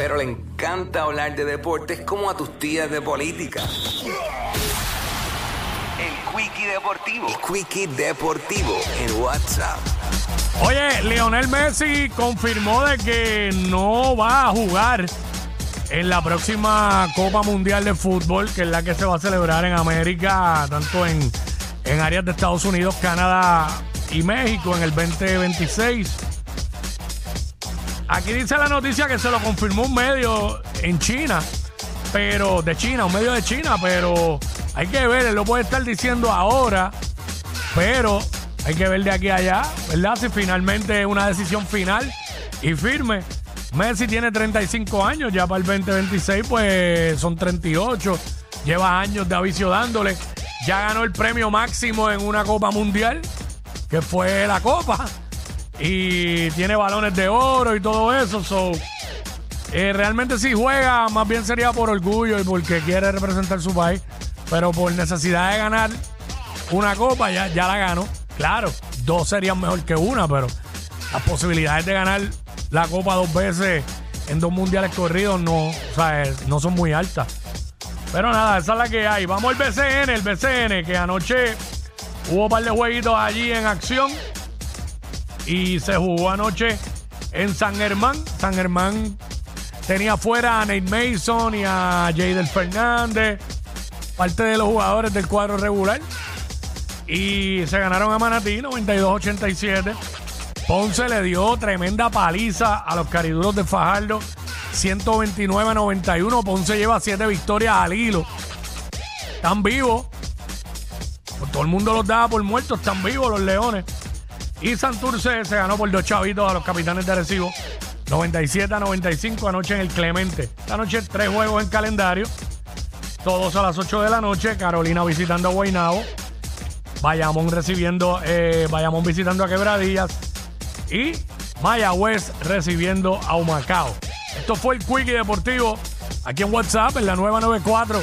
pero le encanta hablar de deportes como a tus tías de política. El Quickie Deportivo. El Quickie Deportivo en WhatsApp. Oye, Lionel Messi confirmó de que no va a jugar en la próxima Copa Mundial de Fútbol, que es la que se va a celebrar en América, tanto en, en áreas de Estados Unidos, Canadá y México en el 2026. Aquí dice la noticia que se lo confirmó un medio en China, pero de China, un medio de China, pero hay que ver, él lo puede estar diciendo ahora, pero hay que ver de aquí a allá, ¿verdad? Si finalmente es una decisión final y firme. Messi tiene 35 años, ya para el 2026 pues son 38. Lleva años de aviso dándole. Ya ganó el premio máximo en una Copa Mundial, que fue la Copa. Y tiene balones de oro y todo eso. So, eh, realmente si juega, más bien sería por orgullo y porque quiere representar su país. Pero por necesidad de ganar una copa, ya, ya la ganó. Claro, dos serían mejor que una, pero las posibilidades de ganar la copa dos veces en dos mundiales corridos no, o sea, eh, no son muy altas. Pero nada, esa es la que hay. Vamos al BCN, el BCN, que anoche hubo un par de jueguitos allí en acción. Y se jugó anoche en San Germán. San Germán tenía fuera a Nate Mason y a Jadel Fernández, parte de los jugadores del cuadro regular. Y se ganaron a Manatí 92-87. Ponce le dio tremenda paliza a los cariduros de Fajardo. 129-91. Ponce lleva 7 victorias al hilo. Están vivos. Pues todo el mundo los daba por muertos. Están vivos los leones. Y Santurce se ganó por dos chavitos a los capitanes de Arecibo. 97 a 95 anoche en el Clemente. Esta noche tres juegos en calendario. Todos a las 8 de la noche. Carolina visitando a Guaynabo. Bayamón recibiendo, eh, Bayamón visitando a Quebradillas. Y Mayagüez recibiendo a Humacao. Esto fue el Quickie Deportivo aquí en WhatsApp en la nueva 94.